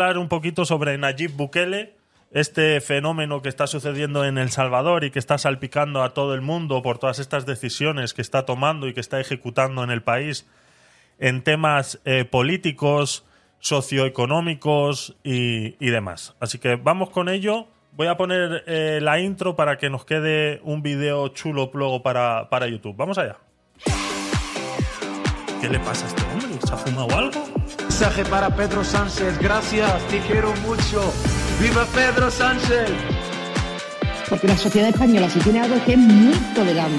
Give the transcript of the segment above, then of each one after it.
hablar un poquito sobre Nayib Bukele, este fenómeno que está sucediendo en El Salvador y que está salpicando a todo el mundo por todas estas decisiones que está tomando y que está ejecutando en el país en temas eh, políticos, socioeconómicos y, demás. Así que vamos con ello. Voy a poner eh, la intro para que nos quede un video chulo luego para, para YouTube. Vamos allá. ¿Qué le pasa a este hombre? ¿Se ha fumado algo? Mensaje para Pedro Sánchez, gracias, te quiero mucho. ¡Viva Pedro Sánchez! Porque la sociedad española, si tiene algo, es que es muy tolerante.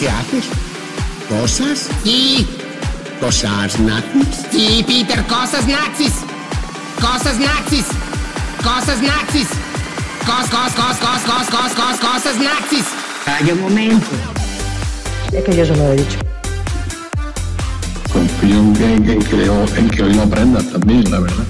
¿Qué haces? ¿Cosas? Sí, ¿Cosas nazis? sí, Peter, cosas nazis. Cosas nazis. Cosas nazis. Cos, cos, cos, cos, cos, cos, cos, cosas nazis. Calla un momento. Es que yo se lo he dicho. Confío en que, en lo- en que hoy lo aprendas también, la verdad.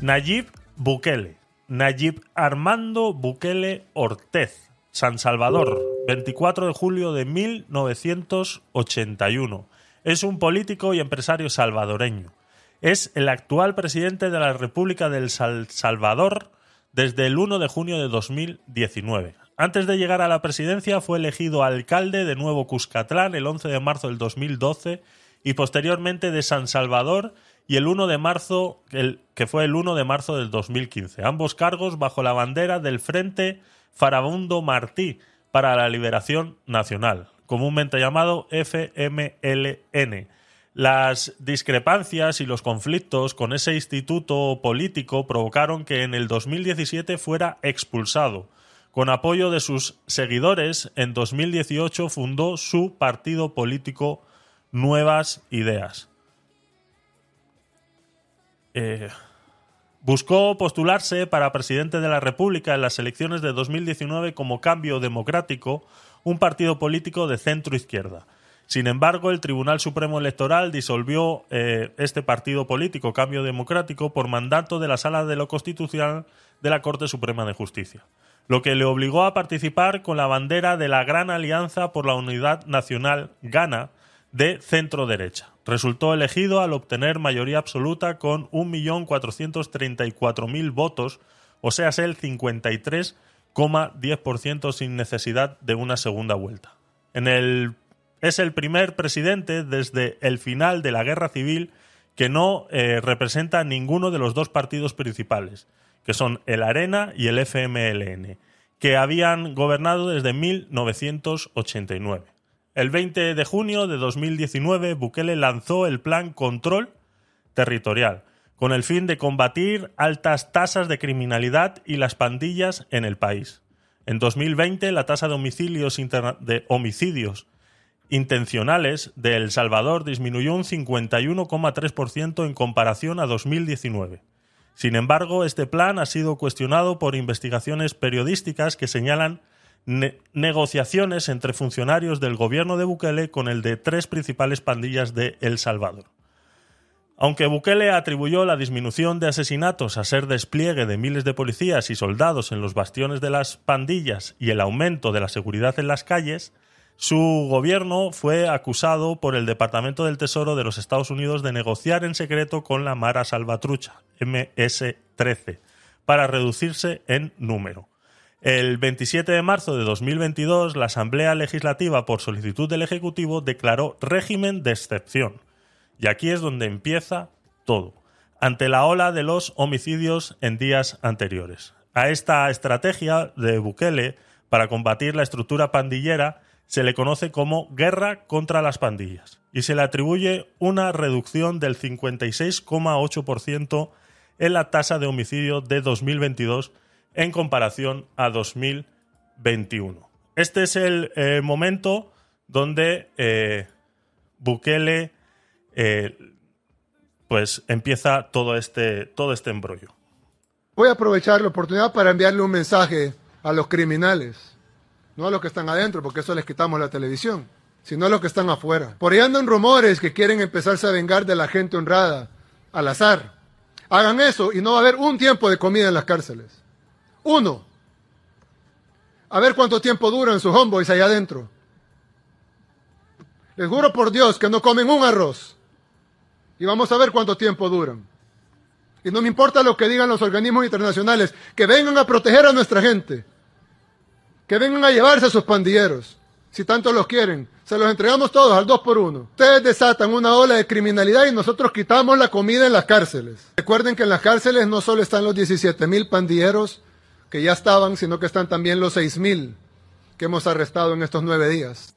Nayib Bukele. Nayib Armando Bukele Ortez. San Salvador, 24 de julio de 1981. Es un político y empresario salvadoreño. Es el actual presidente de la República del Sal- Salvador desde el 1 de junio de 2019. Antes de llegar a la presidencia fue elegido alcalde de Nuevo Cuscatlán el 11 de marzo del 2012 y posteriormente de San Salvador y el 1 de marzo, el, que fue el 1 de marzo del 2015. Ambos cargos bajo la bandera del Frente Farabundo Martí para la Liberación Nacional, comúnmente llamado FMLN. Las discrepancias y los conflictos con ese instituto político provocaron que en el 2017 fuera expulsado. Con apoyo de sus seguidores, en 2018 fundó su partido político Nuevas Ideas. Eh, buscó postularse para presidente de la República en las elecciones de 2019 como Cambio Democrático, un partido político de centro izquierda. Sin embargo, el Tribunal Supremo Electoral disolvió eh, este partido político, Cambio Democrático, por mandato de la Sala de lo Constitucional de la Corte Suprema de Justicia, lo que le obligó a participar con la bandera de la Gran Alianza por la Unidad Nacional Gana de centro derecha. Resultó elegido al obtener mayoría absoluta con 1.434.000 votos, o sea, es el 53,10% sin necesidad de una segunda vuelta. En el, es el primer presidente desde el final de la guerra civil que no eh, representa ninguno de los dos partidos principales, que son el Arena y el FMLN, que habían gobernado desde 1989. El 20 de junio de 2019, Bukele lanzó el plan Control Territorial, con el fin de combatir altas tasas de criminalidad y las pandillas en el país. En 2020, la tasa de homicidios, de homicidios intencionales de El Salvador disminuyó un 51,3% en comparación a 2019. Sin embargo, este plan ha sido cuestionado por investigaciones periodísticas que señalan ne- negociaciones entre funcionarios del gobierno de Bukele con el de tres principales pandillas de El Salvador. Aunque Bukele atribuyó la disminución de asesinatos a ser despliegue de miles de policías y soldados en los bastiones de las pandillas y el aumento de la seguridad en las calles, su gobierno fue acusado por el Departamento del Tesoro de los Estados Unidos de negociar en secreto con la Mara Salvatrucha, MS-13, para reducirse en número. El 27 de marzo de 2022, la Asamblea Legislativa, por solicitud del Ejecutivo, declaró régimen de excepción. Y aquí es donde empieza todo, ante la ola de los homicidios en días anteriores. A esta estrategia de Bukele para combatir la estructura pandillera se le conoce como guerra contra las pandillas y se le atribuye una reducción del 56,8% en la tasa de homicidio de 2022 en comparación a 2021. Este es el eh, momento donde eh, Bukele eh, pues empieza todo este, todo este embrollo. Voy a aprovechar la oportunidad para enviarle un mensaje a los criminales, no a los que están adentro, porque eso les quitamos la televisión, sino a los que están afuera. Por ahí andan rumores que quieren empezarse a vengar de la gente honrada, al azar. Hagan eso y no va a haber un tiempo de comida en las cárceles. Uno. A ver cuánto tiempo duran sus homeboys allá adentro. Les juro por Dios que no comen un arroz. Y vamos a ver cuánto tiempo duran. Y no me importa lo que digan los organismos internacionales, que vengan a proteger a nuestra gente. Que vengan a llevarse a sus pandilleros, si tanto los quieren. Se los entregamos todos al dos por uno. Ustedes desatan una ola de criminalidad y nosotros quitamos la comida en las cárceles. Recuerden que en las cárceles no solo están los 17 mil pandilleros que ya estaban, sino que están también los 6 mil que hemos arrestado en estos nueve días.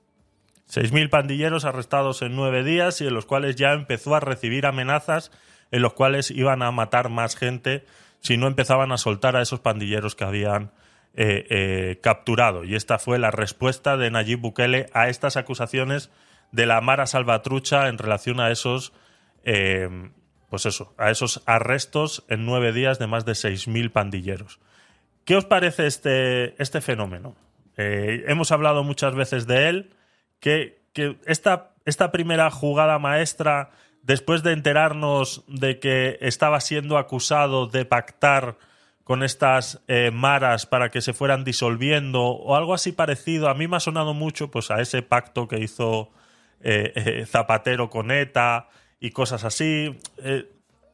6.000 pandilleros arrestados en nueve días y en los cuales ya empezó a recibir amenazas en los cuales iban a matar más gente si no empezaban a soltar a esos pandilleros que habían eh, eh, capturado. Y esta fue la respuesta de Nayib Bukele a estas acusaciones de la Mara Salvatrucha en relación a esos, eh, pues eso, a esos arrestos en nueve días de más de 6.000 pandilleros. ¿Qué os parece este, este fenómeno? hemos hablado muchas veces de él, que, que esta, esta primera jugada maestra después de enterarnos de que estaba siendo acusado de pactar con estas eh, maras para que se fueran disolviendo o algo así parecido, a mí me ha sonado mucho pues a ese pacto que hizo eh, eh, Zapatero con ETA y cosas así.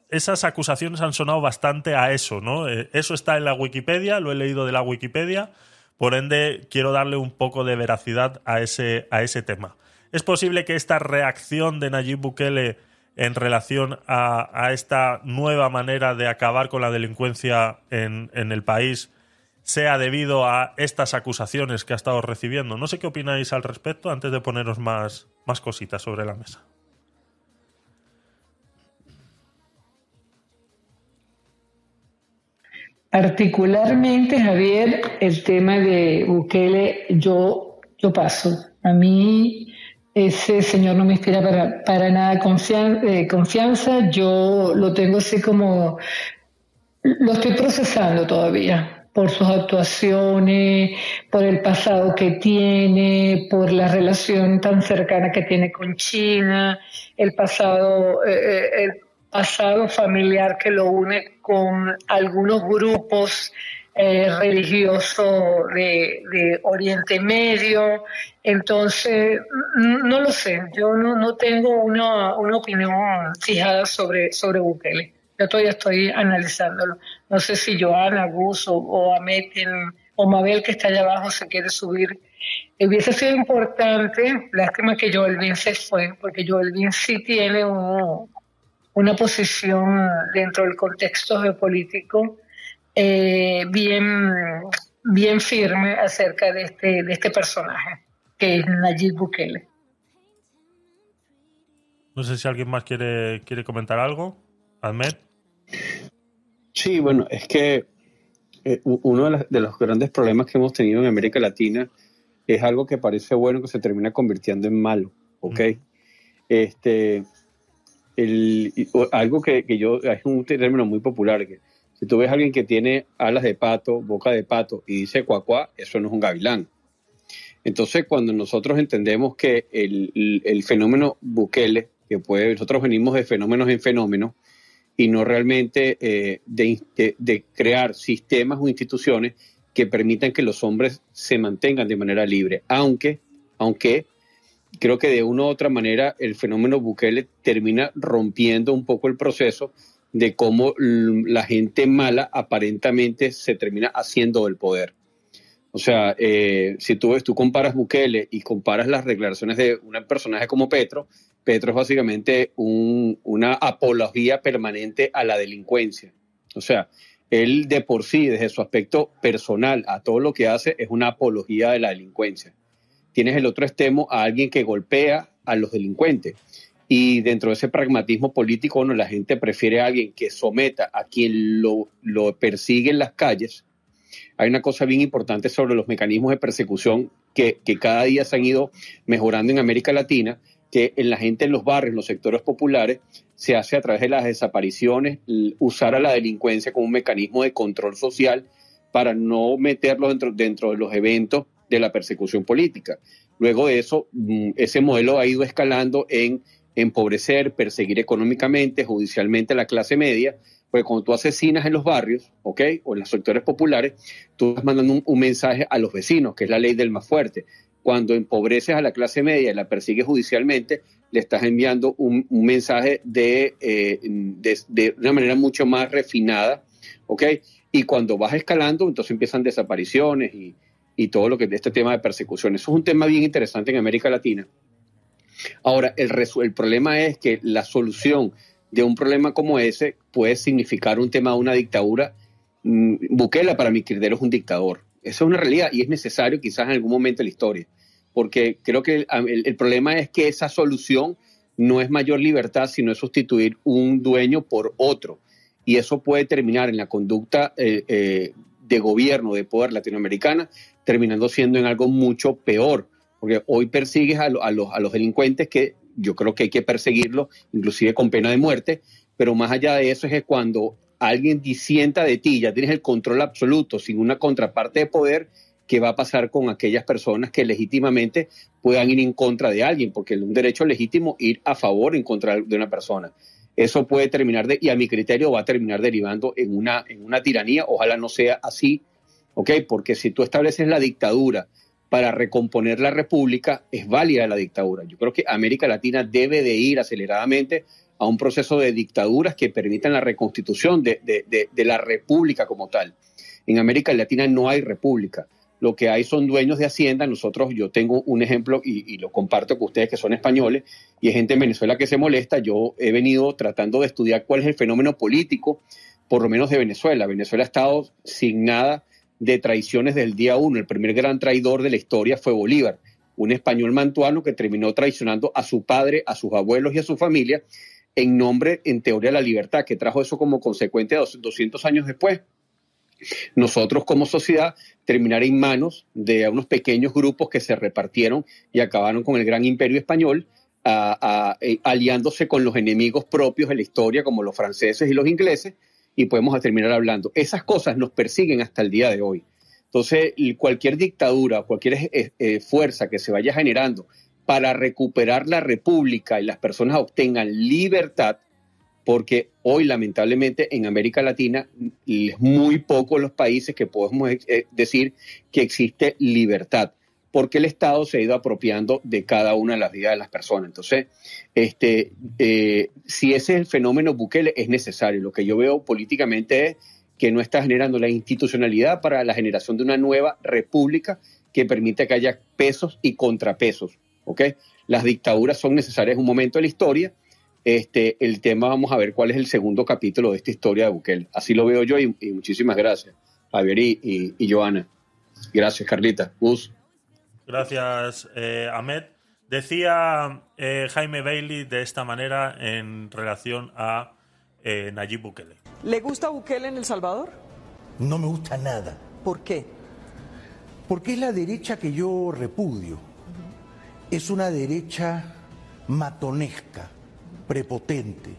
esas acusaciones han sonado bastante a eso, ¿no? eso está en la Wikipedia, lo he leído de la Wikipedia, por ende quiero darle un poco de veracidad a ese, a ese tema. Es posible que esta reacción de Nayib Bukele en relación a, esta nueva manera de acabar con la delincuencia en, el país sea debido a estas acusaciones que ha estado recibiendo. No sé qué opináis al respecto antes de poneros más, más cositas sobre la mesa. Particularmente, Javier, el tema de Bukele, yo, yo paso. A mí ese señor no me inspira para, para nada eh, confianza. Yo lo tengo así como, lo estoy procesando todavía por sus actuaciones, por el pasado que tiene, por la relación tan cercana que tiene con China, el pasado, eh, eh, el pasado familiar que lo une con algunos grupos eh, religioso de, Oriente Medio. Entonces, no lo sé, yo no, tengo una, opinión fijada sobre, sobre Bukele. Yo todavía estoy analizándolo. No sé si Joana, Gus o, o o Mabel que está allá abajo se quiere subir. Hubiese sido importante, lástima que Joel Bin se fue, porque Joel Bin sí tiene una posición dentro del contexto geopolítico eh, bien, bien firme acerca de este, de este personaje, que es Nayib Bukele. No sé si alguien más quiere, quiere comentar algo. Ahmed. Sí, bueno, es que eh, uno de, los grandes problemas que hemos tenido en América Latina es algo que parece bueno que se termina convirtiendo en malo, ¿ok? Este, el, algo que, que, yo, es un término muy popular, que si tú ves a alguien que tiene alas de pato, boca de pato y dice cuacuá, eso no es un gavilán. Entonces, cuando nosotros entendemos que el, fenómeno Bukele, que puede, nosotros venimos de fenómenos en fenómenos y no realmente eh, de, crear sistemas o instituciones que permitan que los hombres se mantengan de manera libre, aunque, aunque creo que de una u otra manera el fenómeno Bukele termina rompiendo un poco el proceso de cómo la gente mala aparentemente se termina haciendo el poder. O sea, eh, si tú, ves, tú comparas Bukele y comparas las declaraciones de un personaje como Petro, Petro es básicamente una apología permanente a la delincuencia. O sea, él de por sí, desde su aspecto personal a todo lo que hace, es una apología de la delincuencia. Tienes el otro extremo a alguien que golpea a los delincuentes. Y dentro de ese pragmatismo político, la gente prefiere a alguien que someta a quien lo, persigue en las calles. Hay una cosa bien importante sobre los mecanismos de persecución que, cada día se han ido mejorando en América Latina, que en la gente en los barrios, en los sectores populares, se hace a través de las desapariciones, usar a la delincuencia como un mecanismo de control social para no meterlo dentro, dentro de los eventos de la persecución política. Luego de eso, mm, ese modelo ha ido escalando en empobrecer, perseguir económicamente, judicialmente a la clase media, Porque cuando tú asesinas en los barrios, ¿ok? O en los sectores populares, tú estás mandando un, mensaje a los vecinos, que es la ley del más fuerte. Cuando empobreces a la clase media y la persigues judicialmente, le estás enviando un, mensaje de, eh, de, de una manera mucho más refinada, ¿ok? Y cuando vas escalando, entonces empiezan desapariciones y, y todo lo que es este tema de persecución. Eso es un tema bien interesante en América Latina. Ahora, el, el problema es que la solución de un problema como ese puede significar un tema de una dictadura. Mm, Bukele, para mi criterio, es un dictador. Eso es una realidad y es necesario quizás en algún momento de la historia. Porque creo que el problema es que esa solución no es mayor libertad, sino es sustituir un dueño por otro. Y eso puede terminar en la conducta eh, eh, de gobierno, de poder latinoamericana, terminando siendo en algo mucho peor. Porque hoy persigues a, a los, a los delincuentes que yo creo que hay que perseguirlos, inclusive con pena de muerte, pero más allá de eso es cuando alguien disienta de ti, ya tienes el control absoluto, sin una contraparte de poder, ¿qué va a pasar con aquellas personas que legítimamente puedan ir en contra de alguien? Porque es un derecho legítimo ir a favor en contra de una persona. Eso puede terminar, de, y a mi criterio va a terminar derivando en una, en una tiranía, ojalá no sea así, ¿ok? Porque si tú estableces la dictadura para recomponer la república, es válida la dictadura. Yo creo que América Latina debe de ir aceleradamente a un proceso de dictaduras que permitan la reconstitución de, la república como tal. En América Latina no hay república. Lo que hay son dueños de Hacienda. Nosotros, yo tengo un ejemplo y, y lo comparto con ustedes que son españoles y hay gente en Venezuela que se molesta. Yo he venido tratando de estudiar cuál es el fenómeno político, por lo menos de Venezuela. Venezuela ha estado sin nada de traiciones del día uno. El primer gran traidor de la historia fue Bolívar, un español mantuano que terminó traicionando a su padre, a sus abuelos y a su familia en nombre, en teoría, de la libertad, que trajo eso como consecuencia 200 años después. Nosotros como sociedad terminar en manos de unos pequeños grupos que se repartieron y acabaron con el gran imperio español, eh, aliándose con los enemigos propios de la historia, como los franceses y los ingleses, y podemos terminar hablando. Esas cosas nos persiguen hasta el día de hoy. Entonces, cualquier dictadura, cualquier eh, fuerza que se vaya generando para recuperar la república y las personas obtengan libertad, porque hoy lamentablemente en América Latina es muy pocos los países que podemos eh, decir que existe libertad, porque el Estado se ha ido apropiando de cada una de las vidas de las personas. Entonces, este, eh, si ese es el fenómeno Bukele, es necesario. Lo que yo veo políticamente es que no está generando la institucionalidad para la generación de una nueva república que permita que haya pesos y contrapesos. ¿okay? Las dictaduras son necesarias en un momento de la historia. Este, el tema, vamos a ver cuál es el segundo capítulo de esta historia de Bukele. Así lo veo yo y, muchísimas gracias, Javier y, y, y Joana. Gracias, Carlita. Gus. Gracias, eh, Ahmed. Decía eh, Jaime Bailey de esta manera en relación a eh, Nayib Bukele. ¿Le gusta Bukele en El Salvador? No me gusta nada. ¿Por qué? Porque es la derecha que yo repudio. Es una derecha matonesca, prepotente.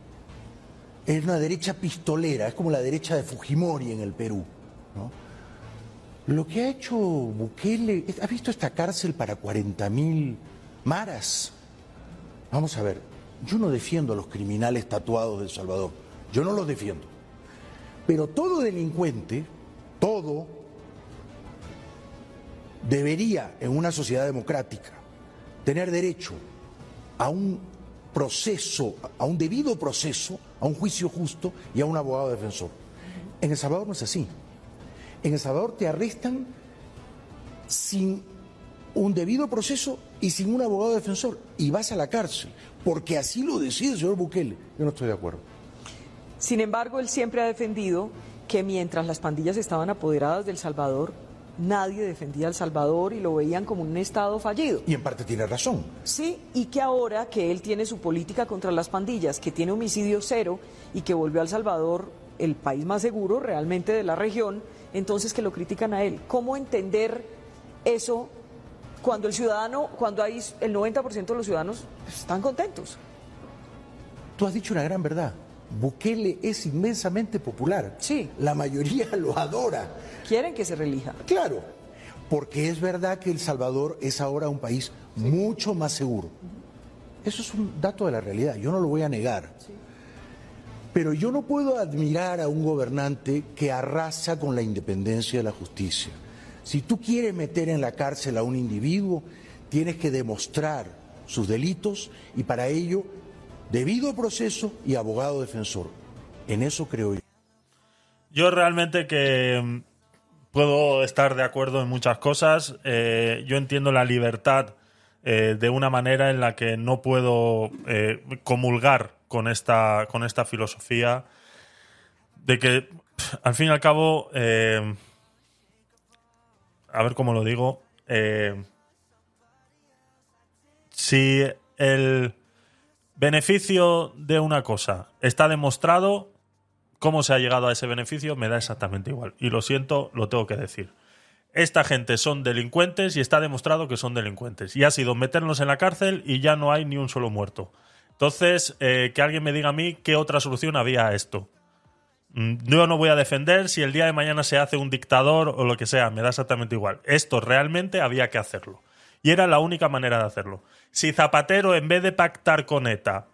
Es una derecha pistolera, es como la derecha de Fujimori en el Perú. ¿no? Lo que ha hecho Bukele, ¿ha visto esta cárcel para 40.000 maras? Vamos a ver, yo no defiendo a los criminales tatuados de El Salvador, yo no los defiendo. Pero todo delincuente, todo, debería en una sociedad democrática tener derecho a un proceso, a un debido proceso, a un juicio justo y a un abogado defensor. En El Salvador no es así. En El Salvador te arrestan sin un debido proceso y sin un abogado defensor y vas a la cárcel, porque así lo decide el señor Bukele. Yo no estoy de acuerdo. Sin embargo, él siempre ha defendido que mientras las pandillas estaban apoderadas del Salvador, nadie defendía al Salvador y lo veían como un Estado fallido. Y en parte tiene razón. Sí, y que ahora que él tiene su política contra las pandillas, que tiene homicidio cero y que volvió al Salvador el país más seguro realmente de la región, entonces que lo critican a él. ¿Cómo entender eso cuando el ciudadano, cuando hay el 90% de los ciudadanos están contentos? Tú has dicho una gran verdad. Bukele es inmensamente popular. Sí. La mayoría lo adora. Quieren que se relija. Claro, porque es verdad que El Salvador es ahora un país sí. mucho más seguro. Eso es un dato de la realidad, yo no lo voy a negar. Sí. Pero yo no puedo admirar a un gobernante que arrasa con la independencia de la justicia. Si tú quieres meter en la cárcel a un individuo, tienes que demostrar sus delitos y para ello debido proceso y abogado defensor. En eso creo yo. Yo realmente que mm, puedo estar de acuerdo en muchas cosas. Eh, yo entiendo la libertad eh, de una manera en la que no puedo eh, comulgar con esta, con esta filosofía de que, al fin y al cabo, eh, a ver cómo lo digo, eh, si el beneficio de una cosa está demostrado, cómo se ha llegado a ese beneficio me da exactamente igual. Y lo siento, lo tengo que decir. Esta gente son delincuentes y está demostrado que son delincuentes. Y ha sido meternos en la cárcel y ya no hay ni un solo muerto. Entonces, eh, que alguien me diga a mí qué otra solución había a esto. Mm, Yo no voy a defender si el día de mañana se hace un dictador o lo que sea, me da exactamente igual. Esto realmente había que hacerlo. Y era la única manera de hacerlo. Si Zapatero, en vez de pactar con ETA,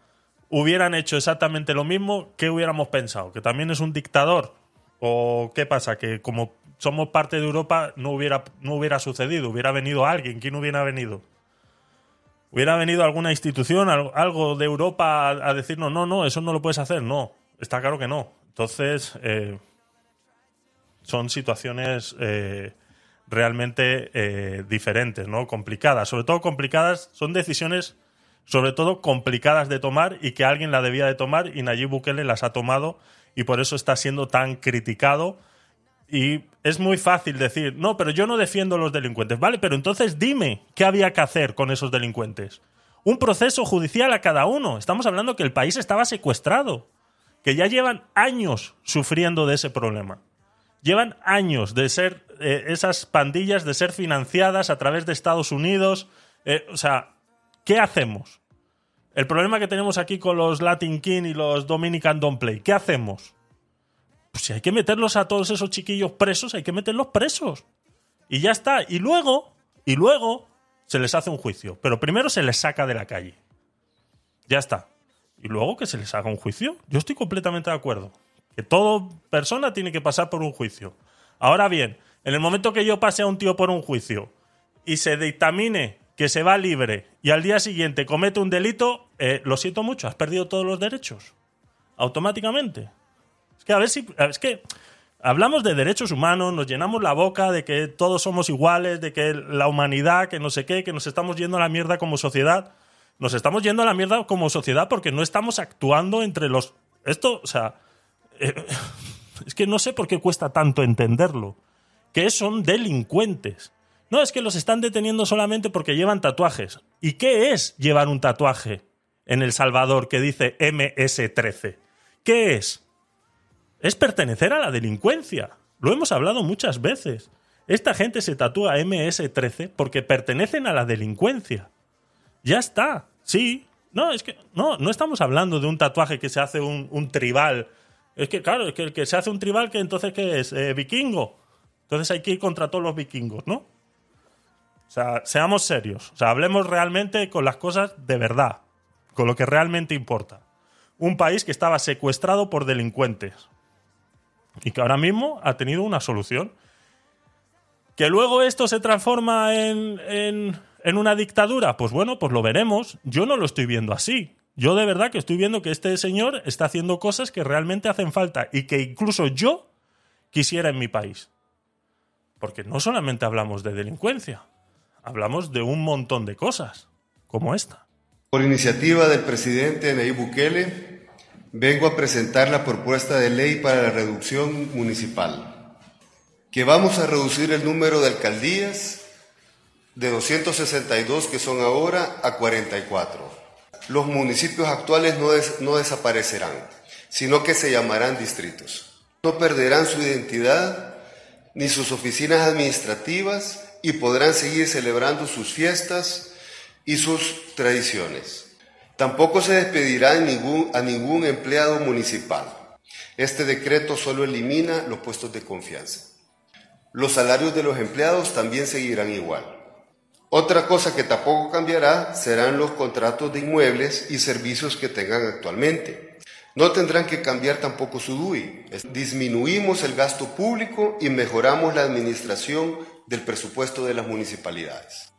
hubieran hecho exactamente lo mismo, ¿qué hubiéramos pensado? ¿Que también es un dictador? ¿O qué pasa? Que como somos parte de Europa no hubiera, no hubiera sucedido, hubiera venido alguien. ¿Quién hubiera venido? ¿Hubiera venido alguna institución, al- algo de Europa a decirnos, no, no, eso no lo puedes hacer? No, está claro que no. Entonces, eh, son situaciones eh, realmente eh, diferentes, ¿no? Complicadas. Sobre todo complicadas, son decisiones, sobre todo complicadas de tomar y que alguien la debía de tomar y Nayib Bukele las ha tomado y por eso está siendo tan criticado. Y es muy fácil decir, no, pero yo no defiendo a los delincuentes. Vale, pero entonces dime qué había que hacer con esos delincuentes. Un proceso judicial a cada uno. Estamos hablando que el país estaba secuestrado, que ya llevan años sufriendo de ese problema. Llevan años de ser eh, esas pandillas, de ser financiadas a través de Estados Unidos. Eh, o sea, ¿qué hacemos? El problema que tenemos aquí con los Latin King y los Dominican Don't Play, ¿qué hacemos? Pues si hay que meterlos a todos esos chiquillos presos, hay que meterlos presos. Y ya está. Y luego, y luego se les hace un juicio. Pero primero se les saca de la calle. Ya está. Y luego que se les haga un juicio. Yo estoy completamente de acuerdo. Que toda persona tiene que pasar por un juicio. Ahora bien, en el momento que yo pase a un tío por un juicio y se dictamine que se va libre y al día siguiente comete un delito, eh, lo siento mucho, has perdido todos los derechos. Automáticamente. Es que a ver si. Es que hablamos de derechos humanos, nos llenamos la boca de que todos somos iguales, de que la humanidad, que no sé qué, que nos estamos yendo a la mierda como sociedad. Nos estamos yendo a la mierda como sociedad porque no estamos actuando entre los. Esto, o sea. eh, es que no sé por qué cuesta tanto entenderlo. Que son delincuentes. No, es que los están deteniendo solamente porque llevan tatuajes. ¿Y qué es llevar un tatuaje en El Salvador que dice MS-13? ¿Qué es? Es pertenecer a la delincuencia. Lo hemos hablado muchas veces. Esta gente se tatúa MS-13 porque pertenecen a la delincuencia. Ya está. Sí. No, es que no, no estamos hablando de un tatuaje que se hace un, un tribal. Es que, claro, es que el que se hace un tribal, que entonces, ¿qué es? Eh, vikingo. Entonces hay que ir contra todos los vikingos, ¿no? O sea, seamos serios. O sea, hablemos realmente con las cosas de verdad. Con lo que realmente importa. Un país que estaba secuestrado por delincuentes. Y que ahora mismo ha tenido una solución. Que luego esto se transforma en, en, en una dictadura. Pues bueno, pues lo veremos. Yo no lo estoy viendo así. Yo de verdad que estoy viendo que este señor está haciendo cosas que realmente hacen falta y que incluso yo quisiera en mi país. Porque no solamente hablamos de delincuencia, hablamos de un montón de cosas, como esta. Por iniciativa del presidente Nayib Bukele, vengo a presentar la propuesta de ley para la reducción municipal, que vamos a reducir el número de alcaldías de 262 que son ahora a 44. Los municipios actuales no, des- no desaparecerán, sino que se llamarán distritos. No perderán su identidad ni sus oficinas administrativas y podrán seguir celebrando sus fiestas y sus tradiciones. Tampoco se despedirá a ningún empleado municipal. Este decreto solo elimina los puestos de confianza. Los salarios de los empleados también seguirán igual. Otra cosa que tampoco cambiará serán los contratos de inmuebles y servicios que tengan actualmente. No tendrán que cambiar tampoco su DUI. Disminuimos el gasto público y mejoramos la administración del presupuesto de las municipalidades.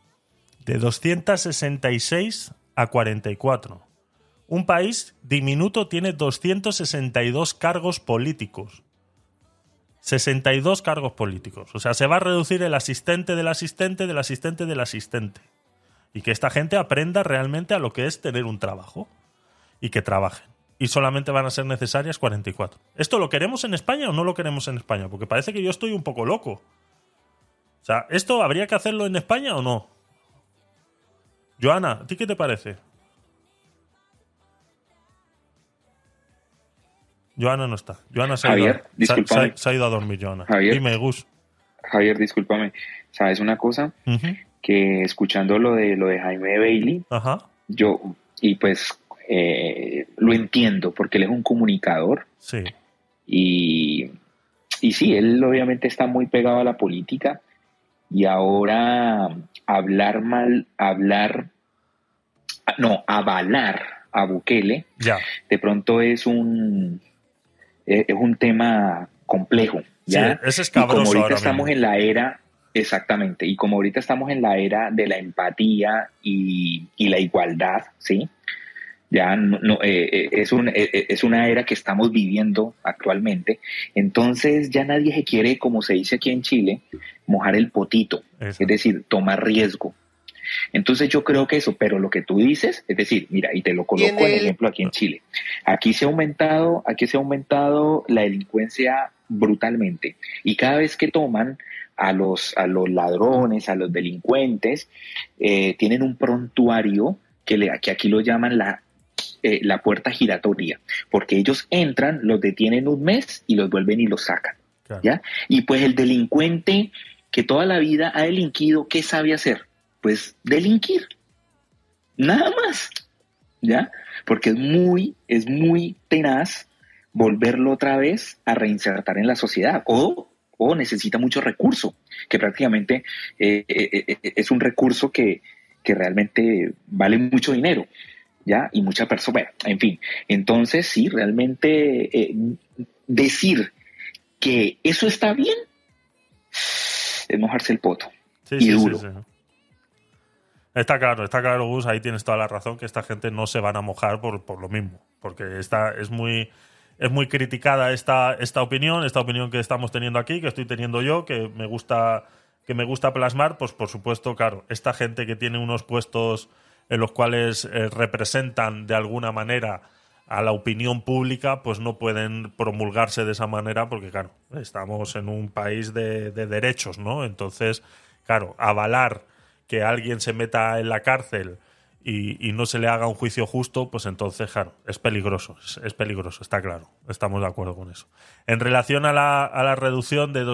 De 266 a 44. Un país diminuto tiene 262 cargos políticos. 62 cargos políticos. O sea, se va a reducir el asistente del asistente del asistente del asistente. Y que esta gente aprenda realmente a lo que es tener un trabajo. Y que trabajen. Y solamente van a ser necesarias 44. ¿Esto lo queremos en España o no lo queremos en España? Porque parece que yo estoy un poco loco. O sea, ¿esto habría que hacerlo en España o no? Joana, ¿a ti qué te parece? Joana no está. Joana se, ha, ido, se, ha, ido a dormir, Joana. Javier, Dime, Gus. Javier, discúlpame. ¿Sabes una cosa? Que escuchando lo de lo de Jaime Bailey, yo, y pues eh, lo entiendo, porque él es un comunicador. Sí. Y, y sí, él obviamente está muy pegado a la política. Y ahora hablar mal, hablar, no, avalar a Bukele, ya. de pronto es un eh, es un tema complejo. ¿ya? Sí, es y como ahorita estamos en la era, exactamente, y como ahorita estamos en la era de la empatía y, y la igualdad, ¿sí? Ya no, eh, eh, es, un, es una era que estamos viviendo actualmente. Entonces ya nadie se quiere, como se dice aquí en Chile, mojar el potito, es decir, tomar riesgo. Entonces yo creo que eso, pero lo que tú dices, es decir, mira, y te lo coloco en ejemplo aquí en Chile. Aquí se ha aumentado, aquí se ha aumentado la delincuencia brutalmente. Y cada vez que toman a los, a los ladrones, a los delincuentes, eh, tienen un prontuario que, le, que aquí lo llaman la, eh, la puerta giratoria, porque ellos entran, los detienen un mes y los vuelven y los sacan. ¿ya? Y pues el delincuente que toda la vida ha delinquido, ¿qué sabe hacer? pues delinquir. Nada más. ¿Ya? Porque es muy, es muy tenaz volverlo otra vez a reinsertar en la sociedad o, o necesita mucho recurso, que prácticamente eh, eh, eh, es un recurso que, que realmente vale mucho dinero. ¿Ya? Y mucha persona, en fin. Entonces, sí, realmente decir que eso está bien es mojarse el poto. y duro. Está claro, está claro, Gus, ahí tienes toda la razón, que esta gente no se van a mojar por, por lo mismo, porque esta es muy es muy criticada esta, esta opinión, esta opinión que estamos teniendo aquí, que estoy teniendo yo, que me gusta que me gusta plasmar, pues por supuesto, claro, esta gente que tiene unos puestos en los cuales eh, representan de alguna manera a la opinión pública, pues no pueden promulgarse de esa manera porque, claro, estamos en un país de, de derechos, ¿no? Entonces, claro, avalar que alguien se meta en la cárcel y, no se le haga un juicio justo, pues entonces, claro, es peligroso, es, peligroso, está claro, estamos de acuerdo con eso. En relación a la, a la reducción de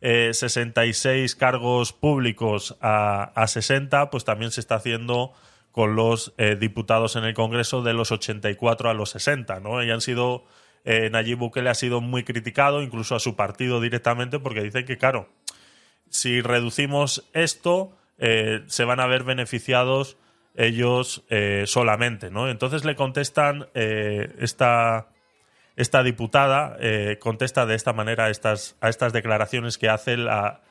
266 cargos públicos a, a 60, pues también se está haciendo con los eh, diputados en el Congreso de los 84 a los 60, ¿no? Y han sido, eh, Nayib Bukele ha sido muy criticado, incluso a su partido directamente, porque dicen que, claro, si reducimos esto, eh, se van a ver beneficiados ellos eh, solamente, ¿no? Entonces le contestan eh, esta, esta diputada contesta de esta manera a estas, a estas declaraciones que hace la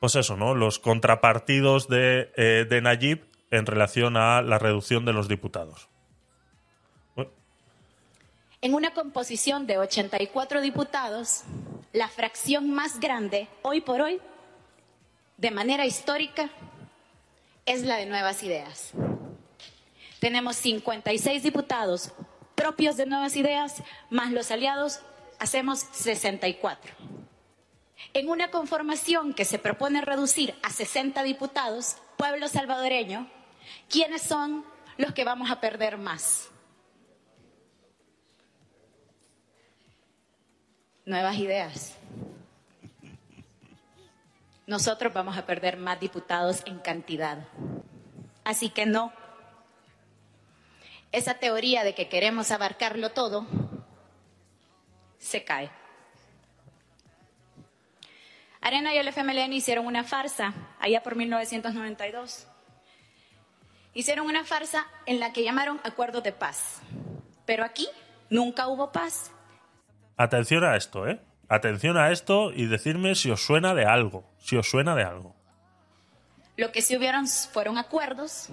pues eso, ¿no? Los contrapartidos de, de Nayib en relación a la reducción de los diputados. En una composición de 84 diputados, la fracción más grande hoy por hoy de manera histórica es la de nuevas ideas. Tenemos 56 diputados propios de nuevas ideas, más los aliados, hacemos 64. En una conformación que se propone reducir a 60 diputados, pueblo salvadoreño, ¿quiénes son los que vamos a perder más? Nuevas ideas nosotros vamos a perder más diputados en cantidad. Así que no. Esa teoría de que queremos abarcarlo todo se cae. Arena y el FMLN hicieron una farsa allá por 1992. Hicieron una farsa en la que llamaron acuerdo de paz. Pero aquí nunca hubo paz. Atención a esto, ¿eh? Atención a esto y decirme si os suena de algo. Si os suena de algo. Lo que sí hubieron fueron acuerdos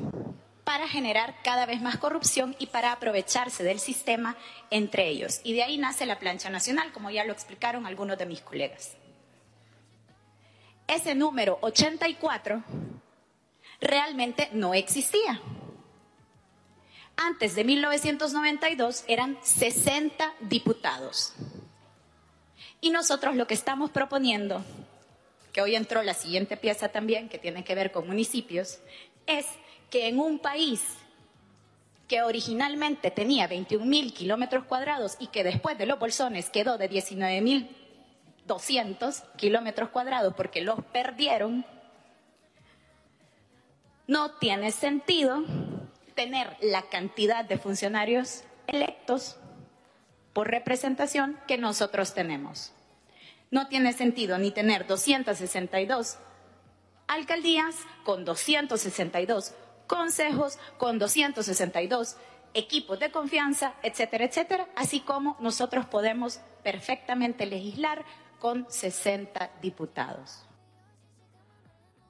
para generar cada vez más corrupción y para aprovecharse del sistema entre ellos. Y de ahí nace la plancha nacional, como ya lo explicaron algunos de mis colegas. Ese número 84 realmente no existía. Antes de 1992 eran 60 diputados. Y nosotros lo que estamos proponiendo, que hoy entró la siguiente pieza también, que tiene que ver con municipios, es que en un país que originalmente tenía 21 mil kilómetros cuadrados y que después de los bolsones quedó de 19 mil 200 kilómetros cuadrados porque los perdieron, no tiene sentido tener la cantidad de funcionarios electos por representación que nosotros tenemos. No tiene sentido ni tener 262 alcaldías con 262 consejos, con 262 equipos de confianza, etcétera, etcétera, así como nosotros podemos perfectamente legislar con 60 diputados.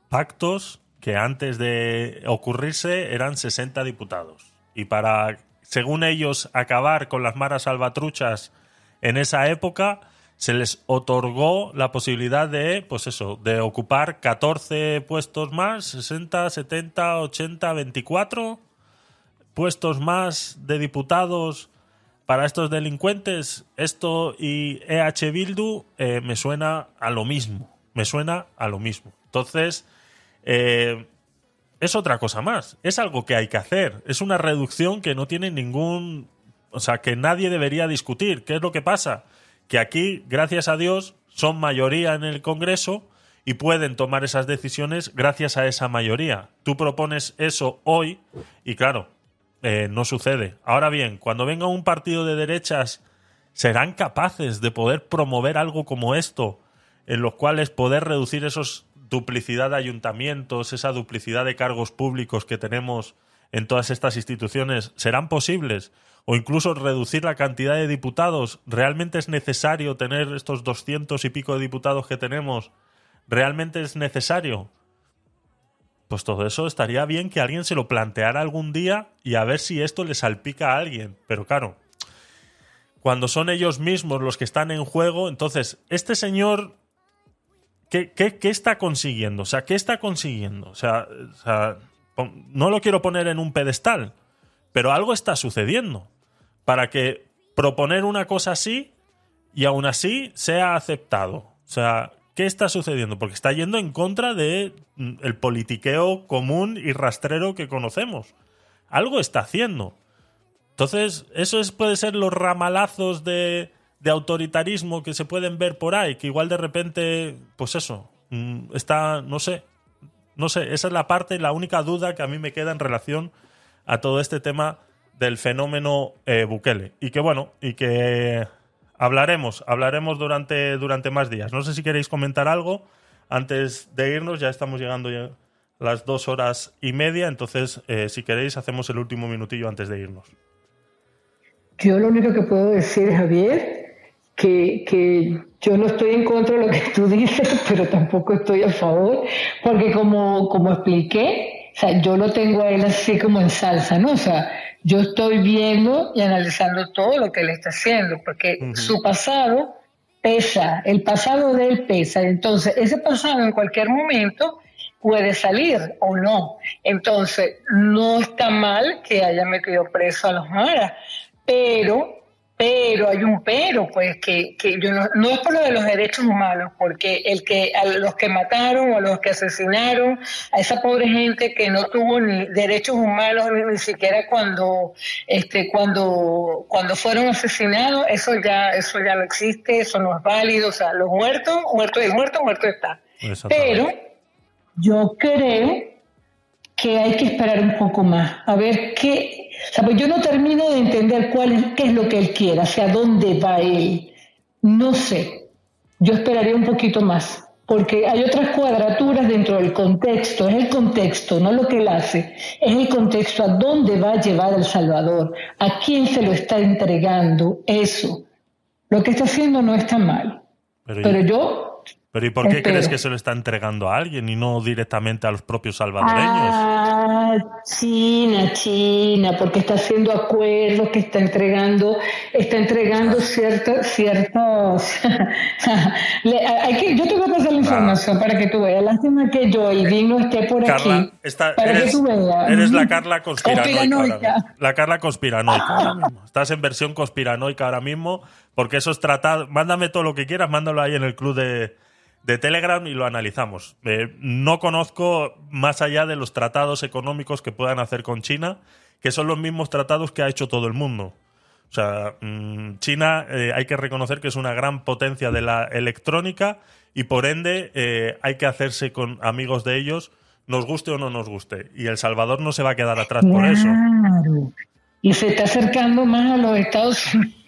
Pactos que antes de ocurrirse eran 60 diputados. Y para, según ellos, acabar con las maras salvatruchas en esa época, se les otorgó la posibilidad de, pues eso, de ocupar 14 puestos más, 60, 70, 80, 24 puestos más de diputados para estos delincuentes. Esto y EH Bildu me suena a lo mismo, me suena a lo mismo. Entonces, eh, es otra cosa más. Es algo que hay que hacer. Es una reducción que no tiene ningún. O sea, que nadie debería discutir. ¿Qué es lo que pasa? Que aquí, gracias a Dios, son mayoría en el Congreso y pueden tomar esas decisiones gracias a esa mayoría. Tú propones eso hoy y, claro, eh, no sucede. Ahora bien, cuando venga un partido de derechas, ¿serán capaces de poder promover algo como esto, en los cuales poder reducir esos duplicidad de ayuntamientos, esa duplicidad de cargos públicos que tenemos en todas estas instituciones, serán posibles? O incluso reducir la cantidad de diputados. ¿Realmente es necesario tener estos doscientos y pico de diputados que tenemos? ¿Realmente es necesario? Pues todo eso estaría bien que alguien se lo planteara algún día y a ver si esto le salpica a alguien. Pero claro, cuando son ellos mismos los que están en juego, entonces, este señor ¿Qué, está consiguiendo? O sea, ¿qué está consiguiendo? O sea, no lo quiero poner en un pedestal, pero algo está sucediendo para que proponer una cosa así y aún así sea aceptado. O sea, ¿qué está sucediendo? Porque está yendo en contra de mm, el politiqueo común y rastrero que conocemos. Algo está haciendo. Entonces, eso es, puede ser los ramalazos de, de autoritarismo que se pueden ver por ahí, que igual de repente, pues eso, mm, está, no sé, no sé, esa es la parte, la única duda que a mí me queda en relación a todo este tema del fenómeno eh, Bukele. Y que bueno, y que hablaremos, hablaremos durante, durante más días. No sé si queréis comentar algo antes de irnos, ya estamos llegando ya a las dos horas y media, entonces eh, si queréis hacemos el último minutillo antes de irnos. Yo lo único que puedo decir, Javier, que, yo no estoy en contra de lo que tú dices, pero tampoco estoy a favor, porque como, como expliqué, sea, yo lo tengo a él así como en salsa, ¿no? O sea, yo estoy viendo y analizando todo lo que él está haciendo, porque su pasado pesa, el pasado de él pesa, entonces ese pasado en cualquier momento puede salir o no. Entonces, no está mal que haya metido preso a los maras, pero pero hay un pero, pues que, que yo no, no, es por lo de los derechos humanos, porque el que a los que mataron o a los que asesinaron a esa pobre gente que no tuvo ni derechos humanos ni, siquiera cuando este cuando cuando fueron asesinados, eso ya eso ya no existe, eso no es válido, o sea, los muertos, muerto es muerto, muerto está. Pero yo creo que hay que esperar un poco más, a ver qué o sea, pues yo no termino de entender cuál qué es lo que él quiere, hacia dónde va él. No sé. Yo esperaría un poquito más. porque hay otras cuadraturas dentro del contexto, es el contexto, no lo que él hace, es el contexto a dónde va a llevar El Salvador, a quién se lo está entregando, eso. Lo que está haciendo no está mal. Pero, yo pero ¿y por qué crees que se lo está entregando a alguien y no directamente a los propios salvadoreños? Ah, China, China, porque está haciendo acuerdos, que está entregando, está entregando ciertos, ciertos. hay que, yo te voy a pasar la información para que tú veas. Lástima que yo y no esté por aquí. para eres, que tú veas. Eres la Carla conspiranoica. La Carla conspiranoica. Estás en versión conspiranoica ahora mismo, porque esos tratados. Mándame todo lo que quieras, mándalo ahí en el club de de Telegram y lo analizamos. Eh, no conozco más allá de los tratados económicos que puedan hacer con China, que son los mismos tratados que ha hecho todo el mundo. O sea, mm, China eh, hay que reconocer que es una gran potencia de la electrónica y por ende eh, hay que hacerse con amigos de ellos, nos guste o no nos guste. Y El Salvador no se va a quedar atrás por eso y se está acercando más a los Estados Unidos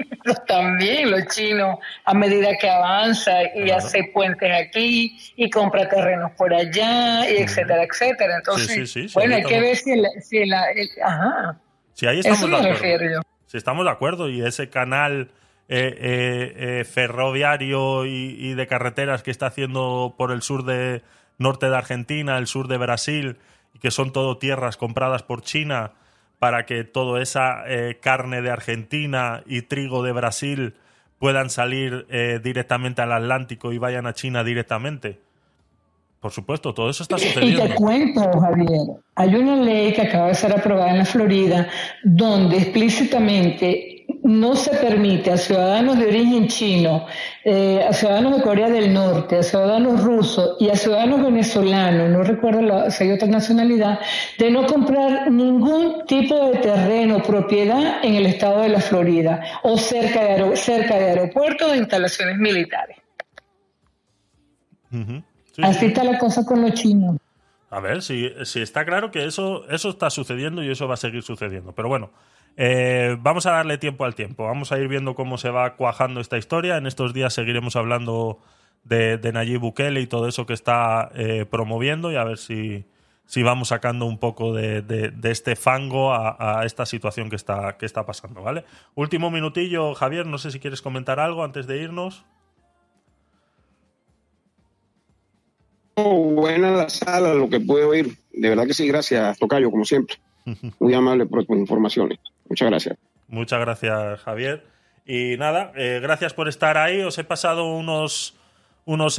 también, los chinos, a medida que avanza y hace puentes aquí y compra terrenos por allá, y etcétera, etcétera. Entonces, bueno, hay que ver si, la, si la, ajá. Sí, ahí estamos de acuerdo. Si estamos de acuerdo y ese canal eh, eh, eh, ferroviario y, y de carreteras que está haciendo por el sur de norte de Argentina, el sur de Brasil, y que son todo tierras compradas por China para que toda esa eh, carne de Argentina y trigo de Brasil puedan salir eh, directamente al Atlántico y vayan a China directamente. Por supuesto, todo eso está sucediendo. Y te cuento, Javier, hay una ley que acaba de ser aprobada en la Florida donde explícitamente no se permite a ciudadanos de origen chino, eh, a ciudadanos de Corea del Norte, a ciudadanos rusos y a ciudadanos venezolanos, no recuerdo si hay otra nacionalidad, de no comprar ningún tipo de terreno, propiedad en el estado de la Florida o cerca de, cerca de aeropuertos o instalaciones militares. Así está la cosa con los chinos. A ver, si, si está claro que eso, eso está sucediendo y eso va a seguir sucediendo. Pero bueno, eh, vamos a darle tiempo al tiempo. Vamos a ir viendo cómo se va cuajando esta historia. En estos días seguiremos hablando de, Nayib Bukele y todo eso que está eh, promoviendo y a ver si, si vamos sacando un poco de, este fango a, esta situación que está, que está pasando, ¿vale? Último minutillo, Javier, no sé si quieres comentar algo antes de irnos. buena la sala, lo que puedo oír. De verdad que sí, gracias, Tocayo, como siempre. Muy amable por tus informaciones. Muchas gracias. Muchas gracias, Javier. Y nada, eh, gracias por estar ahí. Os he pasado unos, unos